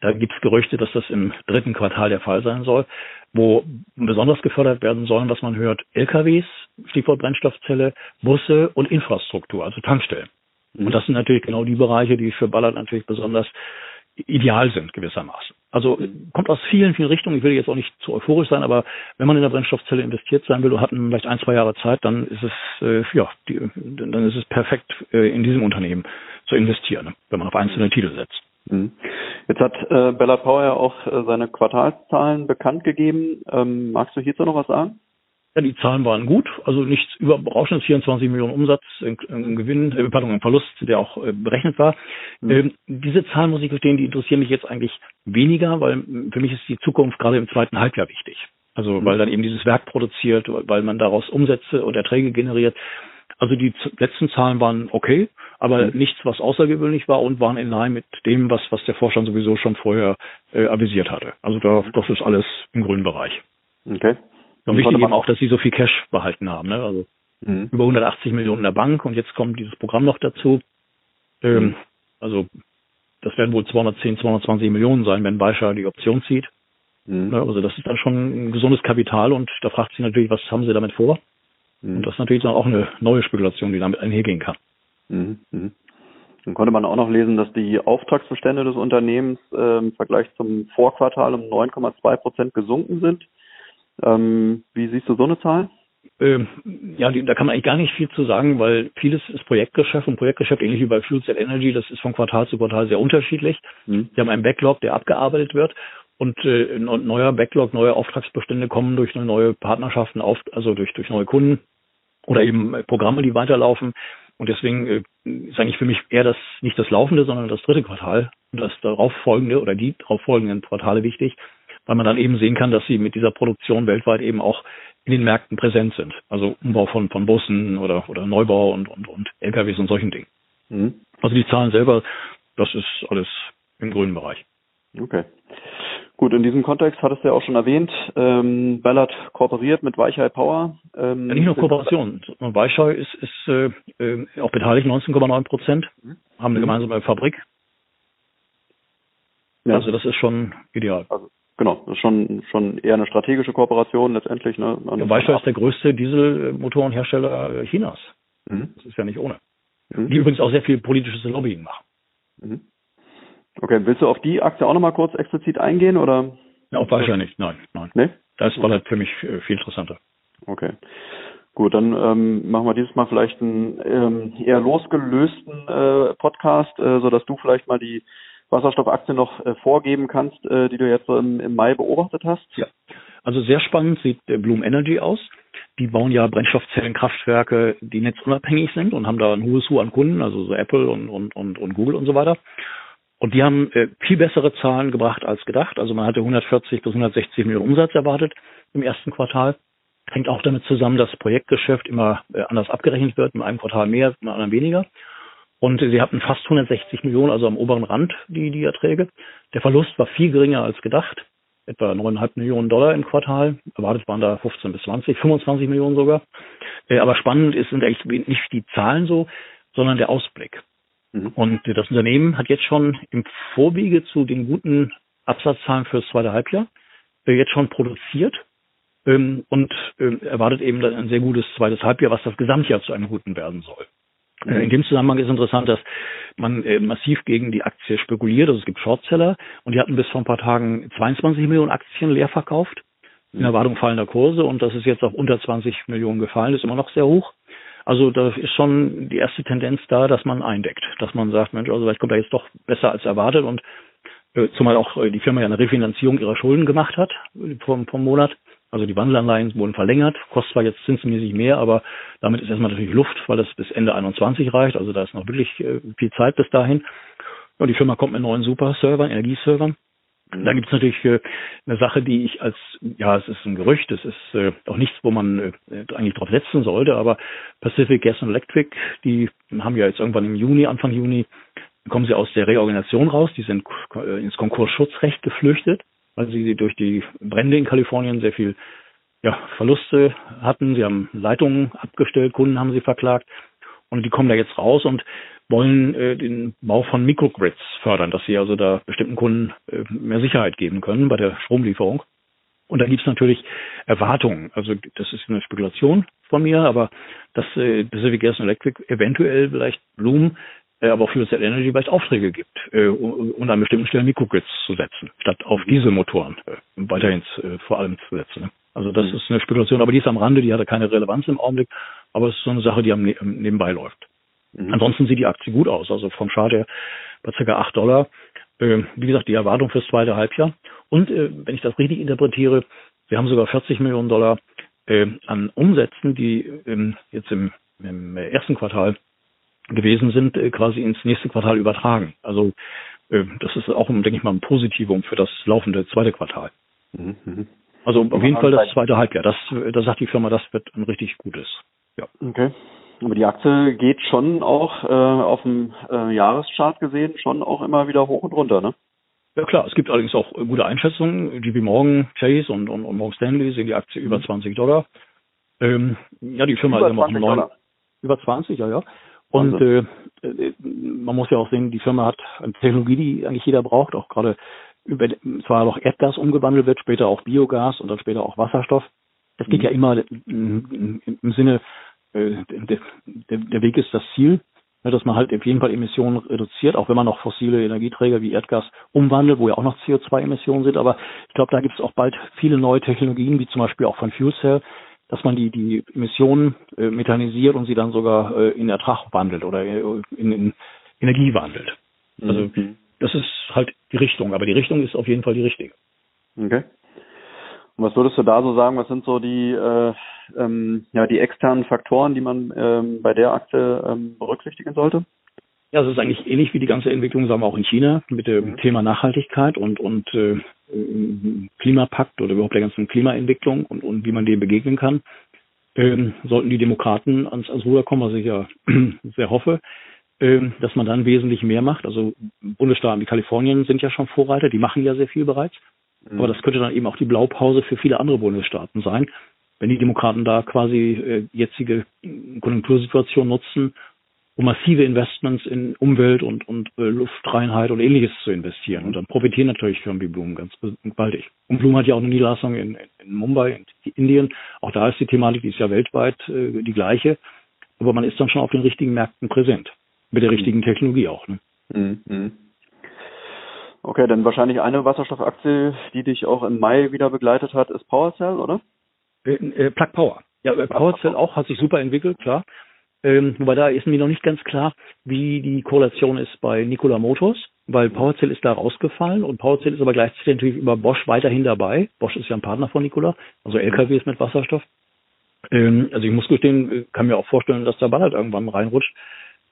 da gibt es Gerüchte, dass das im dritten Quartal der Fall sein soll, wo besonders gefördert werden sollen, was man hört, LKWs, Stichwort Brennstoffzelle, Busse und Infrastruktur, also Tankstellen. Und das sind natürlich genau die Bereiche, die für Ballard natürlich besonders ideal sind gewissermaßen. Also kommt aus vielen, vielen Richtungen. Ich will jetzt auch nicht zu euphorisch sein, aber wenn man in der Brennstoffzelle investiert sein will und hat vielleicht ein, zwei Jahre Zeit, dann ist es äh, ja, die, dann ist es perfekt äh, in diesem Unternehmen zu investieren, wenn man auf einzelne Titel setzt. Mhm. Jetzt hat äh, Bella Power ja auch äh, seine Quartalszahlen bekannt gegeben. Ähm, magst du hierzu noch was sagen? Ja, die Zahlen waren gut, also nichts überraschendes, 24 Millionen Umsatz im, im Gewinn, äh, pardon, im Verlust, der auch äh, berechnet war. Mhm. Ähm, diese Zahlen, muss ich gestehen, die interessieren mich jetzt eigentlich weniger, weil für mich ist die Zukunft gerade im zweiten Halbjahr wichtig. Also mhm. weil dann eben dieses Werk produziert, weil man daraus Umsätze und Erträge generiert. Also die letzten Zahlen waren okay, aber mhm. nichts, was außergewöhnlich war und waren in Line mit dem, was, was der Vorstand sowieso schon vorher äh, avisiert hatte. Also da, das ist alles im grünen Bereich. Okay. Und wichtig eben auch, dass sie so viel Cash behalten haben. Ne? Also mhm. über 180 Millionen in der Bank und jetzt kommt dieses Programm noch dazu. Ähm, mhm. Also das werden wohl 210, 220 Millionen sein, wenn Baisha die Option zieht. Mhm. Ne? Also das ist dann schon ein gesundes Kapital und da fragt sich natürlich, was haben sie damit vor? Mhm. Und das ist natürlich dann auch eine neue Spekulation, die damit einhergehen kann. Mhm. mhm. Dann konnte man auch noch lesen, dass die Auftragsbestände des Unternehmens äh, im Vergleich zum Vorquartal um 9,2 Prozent gesunken sind. Ähm, wie siehst du so eine Zahl? Ähm, ja, die, da kann man eigentlich gar nicht viel zu sagen, weil vieles ist Projektgeschäft und Projektgeschäft, ähnlich wie bei Fuel Cell Energy, das ist von Quartal zu Quartal sehr unterschiedlich. Mhm. Wir haben einen Backlog, der abgearbeitet wird und äh, neuer Backlog, neue Auftragsbestände kommen durch neue Partnerschaften auf, also durch, durch neue Kunden oder eben Programme, die weiterlaufen. Und deswegen äh, ist eigentlich für mich eher das nicht das laufende, sondern das dritte Quartal und das darauf folgende oder die darauf folgenden Quartale wichtig, weil man dann eben sehen kann, dass sie mit dieser Produktion weltweit eben auch in den Märkten präsent sind. Also Umbau von, von Bussen oder, oder Neubau und, und, und LKWs und solchen Dingen. Mhm. Also die Zahlen selber, das ist alles im grünen Bereich. Okay. Gut, in diesem Kontext hattest du ja auch schon erwähnt, ähm, Ballard kooperiert mit Weichai Power. Ähm, ja, nicht nur Kooperation. Weichai ist, ist äh, äh auch beteiligt, 19,9 Prozent, mhm. haben eine mhm. gemeinsame Fabrik. Ja. Also das ist schon ideal. Also Genau, das ist schon, schon eher eine strategische Kooperation letztendlich. Ne? Ja, Weichai ist der größte Dieselmotorenhersteller Chinas. Mhm. Das ist ja nicht ohne. Mhm. Die übrigens auch sehr viel politisches Lobbying machen. Okay, willst du auf die Aktie auch nochmal kurz explizit eingehen oder? Ja, auf Weichai nicht, nein, nein. Nee? Das war halt für mich äh, viel interessanter. Okay. Gut, dann ähm, machen wir dieses Mal vielleicht einen ähm, eher losgelösten äh, Podcast, äh, sodass du vielleicht mal die Wasserstoffaktien noch äh, vorgeben kannst, äh, die du jetzt so im, im, Mai beobachtet hast? Ja, also sehr spannend sieht der Bloom Energy aus. Die bauen ja Brennstoffzellenkraftwerke, die netzunabhängig sind und haben da ein hohes Hu an Kunden, also so Apple und, und, und, und Google und so weiter. Und die haben äh, viel bessere Zahlen gebracht als gedacht. Also man hatte 140 bis 160 Millionen Umsatz erwartet im ersten Quartal. Hängt auch damit zusammen, dass Projektgeschäft immer äh, anders abgerechnet wird, in einem Quartal mehr, in einem weniger. Und sie hatten fast 160 Millionen, also am oberen Rand, die, die Erträge. Der Verlust war viel geringer als gedacht. Etwa 9,5 Millionen Dollar im Quartal. Erwartet waren da 15 bis 20, 25 Millionen sogar. Äh, aber spannend ist, sind eigentlich nicht die Zahlen so, sondern der Ausblick. Mhm. Und das Unternehmen hat jetzt schon im Vorwege zu den guten Absatzzahlen fürs zweite Halbjahr äh, jetzt schon produziert ähm, und ähm, erwartet eben ein sehr gutes zweites Halbjahr, was das Gesamtjahr zu einem guten werden soll. Äh, in dem Zusammenhang ist interessant, dass man äh, massiv gegen die Aktie spekuliert. Also es gibt Shortseller und die hatten bis vor ein paar Tagen 22 Millionen Aktien leer verkauft in Erwartung fallender Kurse und das ist jetzt auf unter 20 Millionen gefallen, ist immer noch sehr hoch. Also da ist schon die erste Tendenz da, dass man eindeckt, dass man sagt, Mensch, also vielleicht kommt er jetzt doch besser als erwartet und äh, zumal auch äh, die Firma ja eine Refinanzierung ihrer Schulden gemacht hat vom, vom Monat. Also die Wandelanleihen wurden verlängert, kostet zwar jetzt zinsmäßig mehr, aber damit ist erstmal natürlich Luft, weil es bis Ende 21 reicht. Also da ist noch wirklich äh, viel Zeit bis dahin. Ja, die Firma kommt mit neuen Super-Servern, Energieservern. Dann gibt es natürlich äh, eine Sache, die ich als, ja, es ist ein Gerücht, es ist äh, auch nichts, wo man äh, eigentlich drauf setzen sollte, aber Pacific Gas and Electric, die haben ja jetzt irgendwann im Juni, Anfang Juni, kommen sie aus der Reorganisation raus, die sind äh, ins Konkursschutzrecht geflüchtet, weil sie durch die Brände in Kalifornien sehr viel ja, Verluste hatten. Sie haben Leitungen abgestellt, Kunden haben sie verklagt und die kommen da jetzt raus und wollen äh, den Bau von Microgrids fördern, dass sie also da bestimmten Kunden äh, mehr Sicherheit geben können bei der Stromlieferung. Und da gibt's natürlich Erwartungen. Also das ist eine Spekulation von mir, aber dass äh, Pacific Gas Electric eventuell vielleicht Bloom, äh, aber auch für Fuel Energy vielleicht Aufträge gibt, äh, um an bestimmten Stellen Microgrids zu setzen, statt auf diese Motoren äh, weiterhin äh, vor allem zu setzen. Ne? Also das mhm. ist eine Spekulation, aber die ist am Rande, die hatte keine Relevanz im Augenblick, aber es ist so eine Sache, die am ne nebenbei läuft. Mhm. Ansonsten sieht die Aktie gut aus, also vom Chart her bei ca. 8 Dollar. Äh, wie gesagt, die Erwartung fürs zweite Halbjahr. Und äh, wenn ich das richtig interpretiere, wir haben sogar 40 Millionen Dollar äh, an Umsätzen, die ähm, jetzt im, im, ersten Quartal gewesen sind, äh, quasi ins nächste Quartal übertragen. Also äh, das ist auch, denke ich mal, ein Positivum für das laufende zweite Quartal. Mhm. mhm. Also auf jeden Fall das zweite Halbjahr. Das, da sagt die Firma, das wird ein richtig gutes. Ja. Okay. Aber die Aktie geht schon auch äh, auf dem äh, Jahreschart gesehen schon auch immer wieder hoch und runter, ne? Ja klar, es gibt allerdings auch gute Einschätzungen. JP Morgan, Chase und, und, und Morgan Stanley sehen die Aktie über 20 mhm. Dollar. Ähm, ja, die Firma über ist immer noch neun, über 20, ja, ja. Und äh, äh, man muss ja auch sehen, die Firma hat eine Technologie, die eigentlich jeder braucht, auch gerade über zwar noch Erdgas umgewandelt wird, später auch Biogas und dann später auch Wasserstoff. Es geht mhm. ja immer im Sinne äh, der, der, der Weg ist das Ziel, ne, dass man halt auf jeden Fall Emissionen reduziert, auch wenn man noch fossile Energieträger wie Erdgas umwandelt, wo ja auch noch CO2-Emissionen sind. Aber ich glaube, da gibt es auch bald viele neue Technologien, wie zum Beispiel auch von Fuel Cell, dass man die, die Emissionen äh, methanisiert und sie dann sogar äh, in Ertrag wandelt oder äh, in, in Energie wandelt. Also mhm. das ist halt die Richtung, aber die Richtung ist auf jeden Fall die richtige. Okay. Und was würdest du da so sagen, was sind so die, äh, ähm, ja, die externen Faktoren, die man ähm, bei der Aktie ähm, berücksichtigen sollte? Ja, es ist eigentlich ähnlich wie die ganze Entwicklung, sagen wir auch in China, mit dem mhm. Thema Nachhaltigkeit und, und äh, Klimapakt oder überhaupt der ganzen Klimaentwicklung und, und wie man dem begegnen kann. Ähm, sollten die Demokraten ans, ans Ruder kommen, was ich ja <clears throat> sehr hoffe, ähm, dass man dann wesentlich mehr macht. Also Bundesstaaten wie Kalifornien sind ja schon Vorreiter, die machen ja sehr viel bereits. Mhm. Aber das könnte dann eben auch die Blaupause für viele andere Bundesstaaten sein, wenn die Demokraten da quasi äh, jetzige Konjunktursituation nutzen, um massive Investments in Umwelt und, und äh, Luftreinheit und ähnliches zu investieren. Und dann profitieren natürlich Firmen wie Bloom ganz gewaltig. Und Bloom hat ja auch eine Niederlassung in, in Mumbai, in Indien. Auch da ist die Thematik, die ist ja weltweit äh, die gleiche. Aber man ist dann schon auf den richtigen Märkten präsent. Mit der richtigen Technologie auch. Ne? Mhm. Okay, dann wahrscheinlich eine Wasserstoffaktie, die dich auch im Mai wieder begleitet hat, ist PowerCell, oder? Äh, äh, Plug Power. Ja, äh, PowerCell auch hat sich super entwickelt, klar. Ähm, wobei da ist mir noch nicht ganz klar, wie die Korrelation ist bei Nikola Motors, weil PowerCell ist da rausgefallen und PowerCell ist aber gleichzeitig natürlich über Bosch weiterhin dabei. Bosch ist ja ein Partner von Nikola, also LKWs mit Wasserstoff. Ähm, also ich muss gestehen, äh, kann mir auch vorstellen, dass der Ballard irgendwann reinrutscht,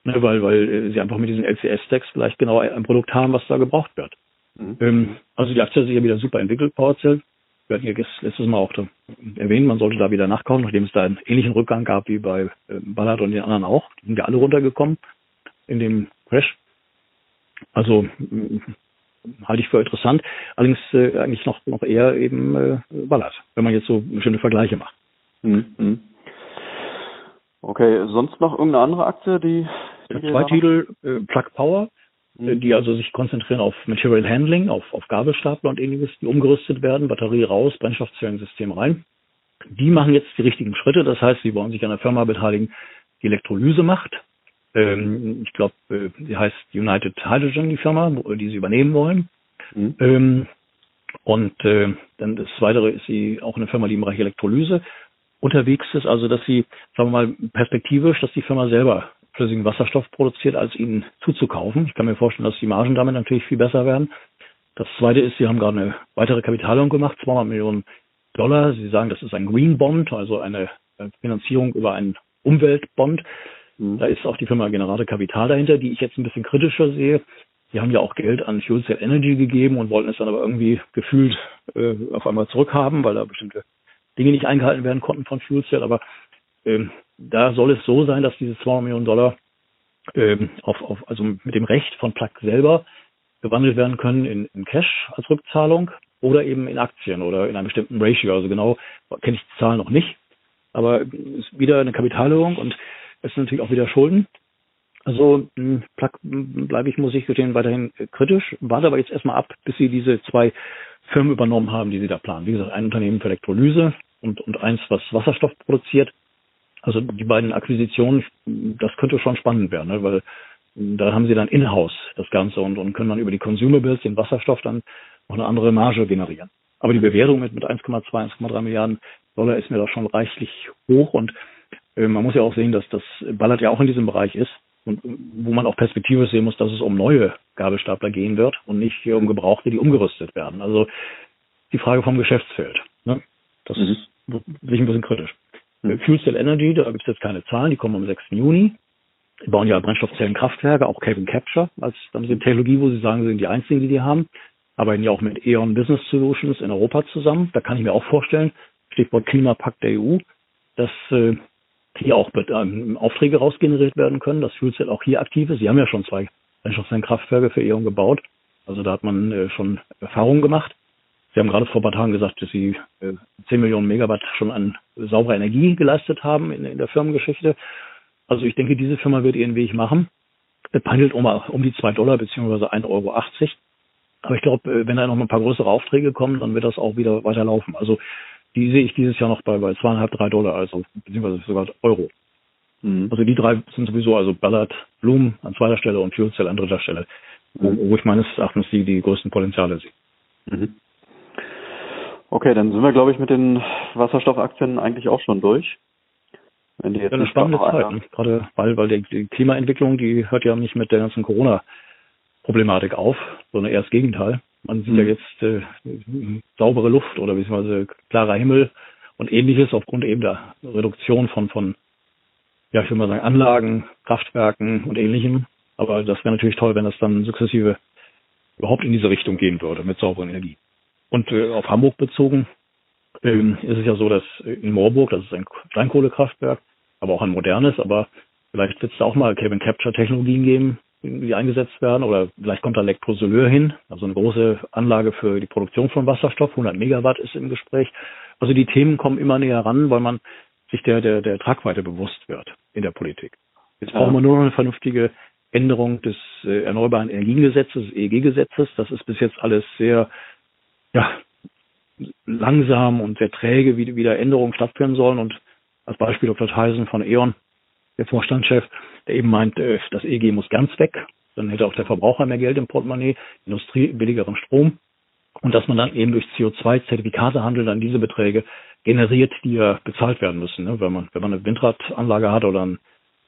ne, weil, weil äh, sie einfach mit diesen LCS-Stacks vielleicht genau ein Produkt haben, was da gebraucht wird. Mhm. Ähm, also die Aktie hat sich ja wieder super entwickelt, PowerCell. Wir hatten ja letztes Mal auch erwähnt, man sollte da wieder nachkaufen, nachdem es da einen ähnlichen Rückgang gab wie bei äh, Ballard und den anderen auch. Die sind ja alle runtergekommen in dem Crash. Also halte ich für interessant. Allerdings äh, eigentlich noch, noch eher eben äh, Ballard, wenn man jetzt so schöne Vergleiche macht. Mhm. mhm. Okay, sonst noch irgendeine andere Aktie, die. Zwei Titel, äh, Plug Power Mhm. die also sich konzentrieren auf Material Handling, auf, auf Gabelstapler und ähnliches, die umgerüstet werden, Batterie raus, Brennstoffzellensystem rein. Die machen jetzt die richtigen Schritte, das heißt, sie wollen sich an einer Firma beteiligen, die Elektrolyse macht. Ähm, ich glaube, äh, die heißt United Hydrogen, die Firma, die sie übernehmen wollen. Mhm. Ähm, und äh, dann das Weitere ist sie auch eine Firma, die im Bereich Elektrolyse unterwegs ist, also dass sie, sagen wir mal, perspektivisch, dass die Firma selber flüssigen Wasserstoff produziert, als ihn zuzukaufen. Ich kann mir vorstellen, dass die Margen damit natürlich viel besser werden. Das zweite ist, Sie haben gerade eine weitere Kapitalierung gemacht, 200 Millionen Dollar. Sie sagen, das ist ein Green Bond, also eine äh, Finanzierung über einen Umweltbond. Mhm. Da ist auch die Firma Generate Kapital dahinter, die ich jetzt ein bisschen kritischer sehe, die haben ja auch Geld an Fuel Cell Energy gegeben und wollten es dann aber irgendwie gefühlt äh, auf einmal zurückhaben, weil da bestimmte Dinge nicht eingehalten werden konnten von Fuel Cell. Aber ähm, da soll es so sein, dass diese 200 Millionen Dollar ähm, auf, auf, also mit dem Recht von Plug selber gewandelt werden können in, in Cash als Rückzahlung oder eben in Aktien oder in einem bestimmten Ratio. Also genau kenne ich die Zahlen noch nicht, aber ist wieder eine Kapitalerhöhung und es sind natürlich auch wieder Schulden. Also hm, bleibe ich, muss ich den weiterhin kritisch, warte aber jetzt erstmal ab, bis sie diese zwei Firmen übernommen haben, die sie da planen. Wie gesagt, ein Unternehmen für Elektrolyse und, und eins, was Wasserstoff produziert. Also die beiden Akquisitionen, das könnte schon spannend werden, ne? weil da haben sie dann in-house das Ganze und, und können dann über die Consumables, den Wasserstoff, dann noch eine andere Marge generieren. Aber die Bewertung mit, mit 1,2, 1,3 Milliarden Dollar ist mir da schon reichlich hoch und äh, man muss ja auch sehen, dass das Ballard ja auch in diesem Bereich ist und wo man auch perspektivisch sehen muss, dass es um neue Gabelstapler gehen wird und nicht um Gebrauchte, die umgerüstet werden. Also die Frage vom Geschäftsfeld. Ne? Das mhm. ist wirklich ein bisschen kritisch. Mhm. Fuel Cell Energy, da gibt es jetzt keine Zahlen, die kommen am 6. Juni. Die bauen ja Brennstoffzellenkraftwerke, auch Carbon Capture, als dann eine Technologie, wo sie sagen, sie sind die einzigen, die die haben. Arbeiten ja auch mit E.ON Business Solutions in Europa zusammen. Da kann ich mir auch vorstellen, Stichwort Klimapakt der EU, dass äh, hier auch ähm, Aufträge rausgeneriert werden können, dass Fuelcell auch hier aktiv ist. Sie haben ja schon zwei Brennstoffzellenkraftwerke für E.ON gebaut. Also da hat man äh, schon Erfahrungen gemacht. Sie haben gerade vor ein paar Tagen gesagt, dass Sie äh, 10 Millionen Megawatt schon an sauberer Energie geleistet haben in, in der Firmengeschichte. Also ich denke, diese Firma wird ihren Weg machen. Es pendelt um, um die zwei Dollar beziehungsweise 1,80 Euro. Aber ich glaube, äh, wenn da noch ein paar größere Aufträge kommen, dann wird das auch wieder weiterlaufen. Also die sehe ich dieses Jahr noch bei, bei zweieinhalb, drei Dollar, also beziehungsweise sogar Euro. Mhm. Also die drei sind sowieso, also Ballard, Bloom an zweiter Stelle und Fuel Cell an dritter Stelle, mhm. wo, wo, ich meines Erachtens die, die größten Potenziale sehe. Mhm. Okay, dann sind wir, glaube ich, mit den Wasserstoffaktien eigentlich auch schon durch. Wenn die jetzt ja, eine spannende Zeit, ne? gerade weil, weil die, Klimaentwicklung, die hört ja nicht mit der ganzen Corona-Problematik auf, sondern eher das Gegenteil. Man sieht mhm. ja jetzt äh, saubere Luft oder beziehungsweise klarer Himmel und ähnliches aufgrund eben der Reduktion von, von ja, ich würde mal sagen, Anlagen, Kraftwerken und ähnlichem. Aber das wäre natürlich toll, wenn das dann sukzessive überhaupt in diese Richtung gehen würde mit sauberer Energie. Und äh, auf Hamburg bezogen ähm, ist es ja so, dass in Moorburg, das ist ein Steinkohlekraftwerk, aber auch ein modernes, aber vielleicht wird es da auch mal Carbon Capture Technologien geben, die eingesetzt werden oder vielleicht kommt da Elektrosoleur hin, also eine große Anlage für die Produktion von Wasserstoff, 100 Megawatt ist im Gespräch. Also die Themen kommen immer näher ran, weil man sich der, der, der Tragweite bewusst wird in der Politik. Jetzt ja. brauchen wir nur noch eine vernünftige Änderung des äh, Erneuerbaren Energiengesetzes, des EEG-Gesetzes. Das ist bis jetzt alles sehr, ja, langsam und sehr träge, wie, wie da Änderungen stattfinden sollen. Und als Beispiel Dr. Theisen von E.ON, der Vorstandschef, der eben meint, äh, das EG muss ganz weg. Dann hätte auch der Verbraucher mehr Geld im Portemonnaie, Industrie billigeren Strom. Und dass man dann eben durch CO2-Zertifikatehandel dann diese Beträge generiert, die ja bezahlt werden müssen. Ne? Wenn man, wenn man eine Windradanlage hat oder eine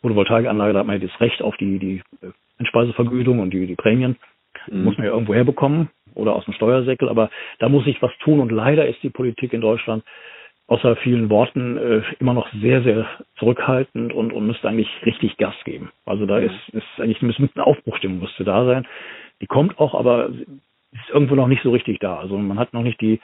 Photovoltaikanlage, da hat man ja das Recht auf die, die äh, Einspeisevergütung und die, die Prämien. Mhm. Muss man ja irgendwo herbekommen oder aus dem Steuersäckel. Aber da muss sich was tun. Und leider ist die Politik in Deutschland außer vielen Worten äh, immer noch sehr, sehr zurückhaltend und, und müsste eigentlich richtig Gas geben. Also da ist, ist eigentlich eine Aufbruchstimmung müsste da sein. Die kommt auch, aber ist irgendwo noch nicht so richtig da. Also man hat noch nicht die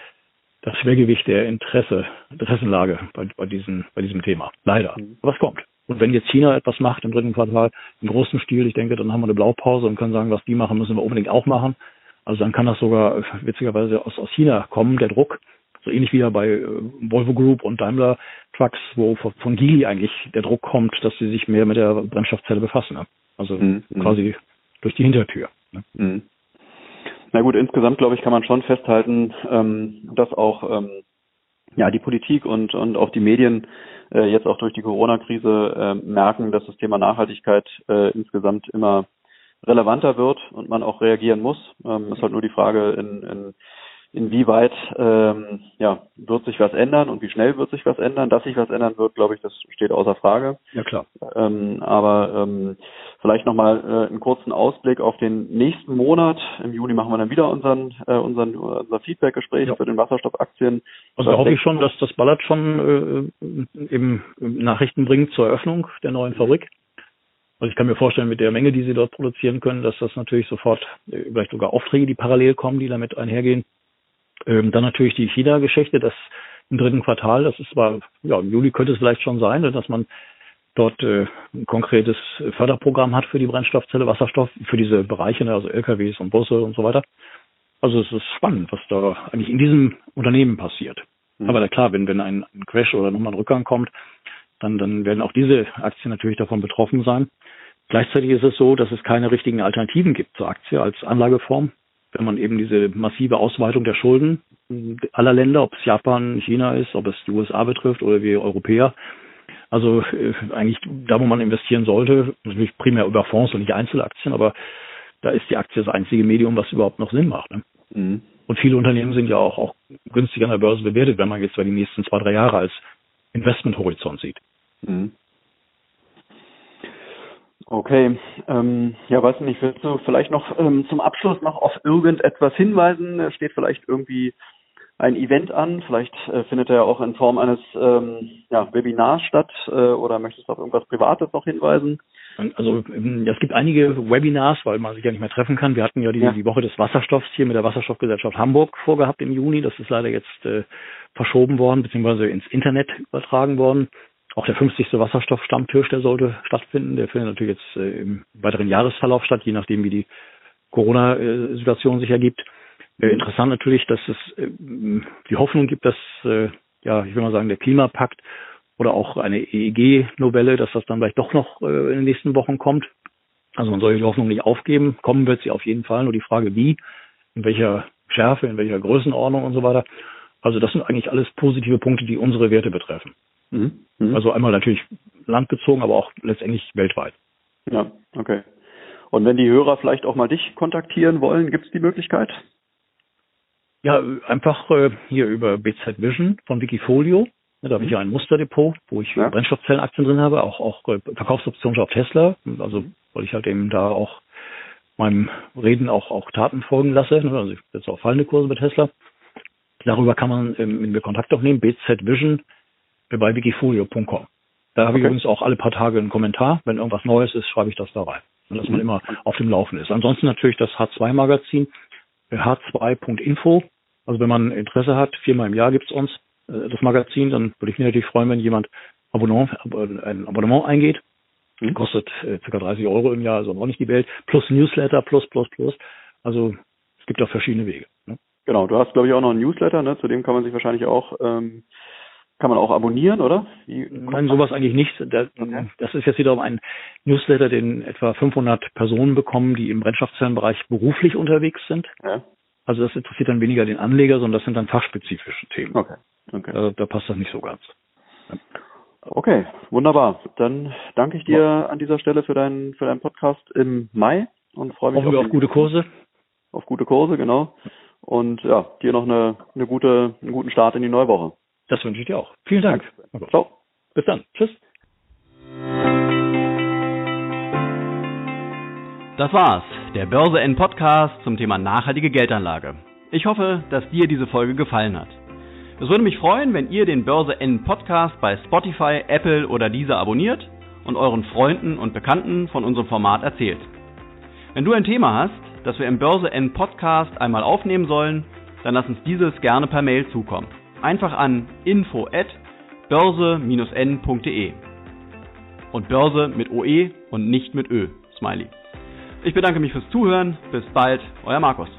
das Schwergewicht der Interesse, Interessenlage bei, bei, diesen, bei diesem Thema. Leider. Mhm. Aber es kommt. Und wenn jetzt China etwas macht im dritten Quartal, im großen Stil, ich denke, dann haben wir eine Blaupause und können sagen, was die machen, müssen wir unbedingt auch machen. Also dann kann das sogar witzigerweise aus, aus China kommen, der Druck so ähnlich wie bei äh, Volvo Group und Daimler Trucks, wo von Geely eigentlich der Druck kommt, dass sie sich mehr mit der Brennstoffzelle befassen. Ne? Also mhm. quasi durch die Hintertür. Ne? Mhm. Na gut, insgesamt glaube ich, kann man schon festhalten, ähm, dass auch ähm, ja die Politik und und auch die Medien äh, jetzt auch durch die Corona-Krise äh, merken, dass das Thema Nachhaltigkeit äh, insgesamt immer relevanter wird und man auch reagieren muss. Ähm, ist halt nur die Frage, in, in inwieweit ähm, ja, wird sich was ändern und wie schnell wird sich was ändern. Dass sich was ändern wird, glaube ich, das steht außer Frage. Ja klar. Ähm, aber ähm, vielleicht nochmal äh, einen kurzen Ausblick auf den nächsten Monat. Im Juni machen wir dann wieder unseren, äh, unseren unser Feedback-Gespräch ja. für den Wasserstoffaktien. Also da hoffe ich schon, dass das Ballard schon äh, eben Nachrichten bringt zur Eröffnung der neuen Fabrik. Also ich kann mir vorstellen, mit der Menge, die sie dort produzieren können, dass das natürlich sofort äh, vielleicht sogar Aufträge, die parallel kommen, die damit einhergehen. Ähm, dann natürlich die China-Geschichte, das im dritten Quartal, das ist zwar, ja, im Juli könnte es vielleicht schon sein, dass man dort äh, ein konkretes Förderprogramm hat für die Brennstoffzelle Wasserstoff, für diese Bereiche, ne, also LKWs und Busse und so weiter. Also es ist spannend, was da eigentlich in diesem Unternehmen passiert. Mhm. Aber klar, wenn, wenn ein, ein Crash oder nochmal ein Rückgang kommt, dann, dann werden auch diese Aktien natürlich davon betroffen sein. Gleichzeitig ist es so, dass es keine richtigen Alternativen gibt zur Aktie als Anlageform. Wenn man eben diese massive Ausweitung der Schulden aller Länder, ob es Japan, China ist, ob es die USA betrifft oder wir Europäer, also äh, eigentlich da, wo man investieren sollte, natürlich primär über Fonds und nicht Einzelaktien, aber da ist die Aktie das einzige Medium, was überhaupt noch Sinn macht. Ne? Mhm. Und viele Unternehmen sind ja auch, auch günstig an der Börse bewertet, wenn man jetzt bei die nächsten zwei, drei Jahre als Investmenthorizont sieht. Mhm. Okay, ähm, ja, weiß nicht, willst du vielleicht noch ähm, zum Abschluss noch auf irgendetwas hinweisen? Steht vielleicht irgendwie ein Event an. Vielleicht äh, findet er ja auch in Form eines ähm, ja, Webinars statt äh, oder möchtest du auf irgendwas Privates noch hinweisen? Also ähm, es gibt einige Webinars, weil man sich ja nicht mehr treffen kann. Wir hatten ja die, ja. die Woche des Wasserstoffs hier mit der Wasserstoffgesellschaft Hamburg vorgehabt im Juni. Das ist leider jetzt äh, verschoben worden, beziehungsweise ins Internet übertragen worden. Auch der 50. Wasserstoffstammtisch, der sollte stattfinden. Der findet natürlich jetzt äh, im weiteren Jahresverlauf statt, je nachdem, wie die Corona-Situation sich ergibt. Äh, interessant natürlich, dass es äh, die Hoffnung gibt, dass, äh, ja, ich will mal sagen, der Klimapakt oder auch eine EEG-Novelle, dass das dann vielleicht doch noch äh, in den nächsten Wochen kommt. Also man soll die Hoffnung nicht aufgeben. Kommen wird sie auf jeden Fall. Nur die Frage, wie, in welcher Schärfe, in welcher Größenordnung und so weiter. Also das sind eigentlich alles positive Punkte, die unsere Werte betreffen. Mhm. Mhm. Also einmal natürlich landbezogen, aber auch letztendlich weltweit. Ja, okay. Und wenn die Hörer vielleicht auch mal dich kontaktieren wollen, gibt es die Möglichkeit? Ja, einfach äh, hier über BZ Vision von Wikifolio. Ja, da habe ich ja ein Musterdepot, wo ich ja. Brennstoffzellenaktien drin habe, auch, auch äh, Verkaufsoptionen auf Tesla. Also weil ich halt eben da auch meinem Reden auch, auch Taten folgen lasse. Ne, also ich setze auch fallende Kurse bei Tesla. Darüber kann man ähm, mit mir Kontakt aufnehmen, BZ Vision äh, bei wikifolio.com. Da habe okay. ich übrigens auch alle paar Tage einen Kommentar. Wenn irgendwas Neues ist, schreibe ich das da rein. Dass man mhm. immer auf dem Laufen ist. Ansonsten natürlich das H2-Magazin h2.info. Also wenn man Interesse hat, viermal im Jahr gibt's uns äh, das Magazin, dann würde ich mich natürlich freuen, wenn jemand Abonnement, ein Abonnement eingeht. Mhm. Kostet äh, ca. 30 Euro im Jahr, also noch nicht die Welt. Plus Newsletter, plus, plus, plus. Also es gibt auch verschiedene Wege. Ne? Genau, du hast, glaube ich, auch noch einen Newsletter, ne? zu dem kann man sich wahrscheinlich auch ähm, kann man auch abonnieren, oder? Wie Nein, sowas eigentlich nicht. Das, okay. das ist jetzt wiederum ein Newsletter, den etwa 500 Personen bekommen, die im Brennstoffzellenbereich beruflich unterwegs sind. Ja. Also das interessiert dann weniger den Anleger, sondern das sind dann fachspezifische Themen. Okay. okay. Da, da passt das nicht so ganz. Ja. Okay, wunderbar. Dann danke ich dir an dieser Stelle für deinen für deinen Podcast im Mai und freue mich auf, auf gute Kurse. Auf gute Kurse, genau. Und ja, dir noch eine, eine gute, einen guten Start in die neue Woche. Das wünsche ich dir auch. Vielen Dank. Ciao. Bis dann. Tschüss. Das war's, der Börse N Podcast zum Thema nachhaltige Geldanlage. Ich hoffe, dass dir diese Folge gefallen hat. Es würde mich freuen, wenn ihr den Börse N Podcast bei Spotify, Apple oder dieser abonniert und euren Freunden und Bekannten von unserem Format erzählt. Wenn du ein Thema hast, das wir im Börse N Podcast einmal aufnehmen sollen, dann lass uns dieses gerne per Mail zukommen einfach an info at börse-n.de. Und Börse mit OE und nicht mit Ö. Smiley. Ich bedanke mich fürs Zuhören. Bis bald, euer Markus.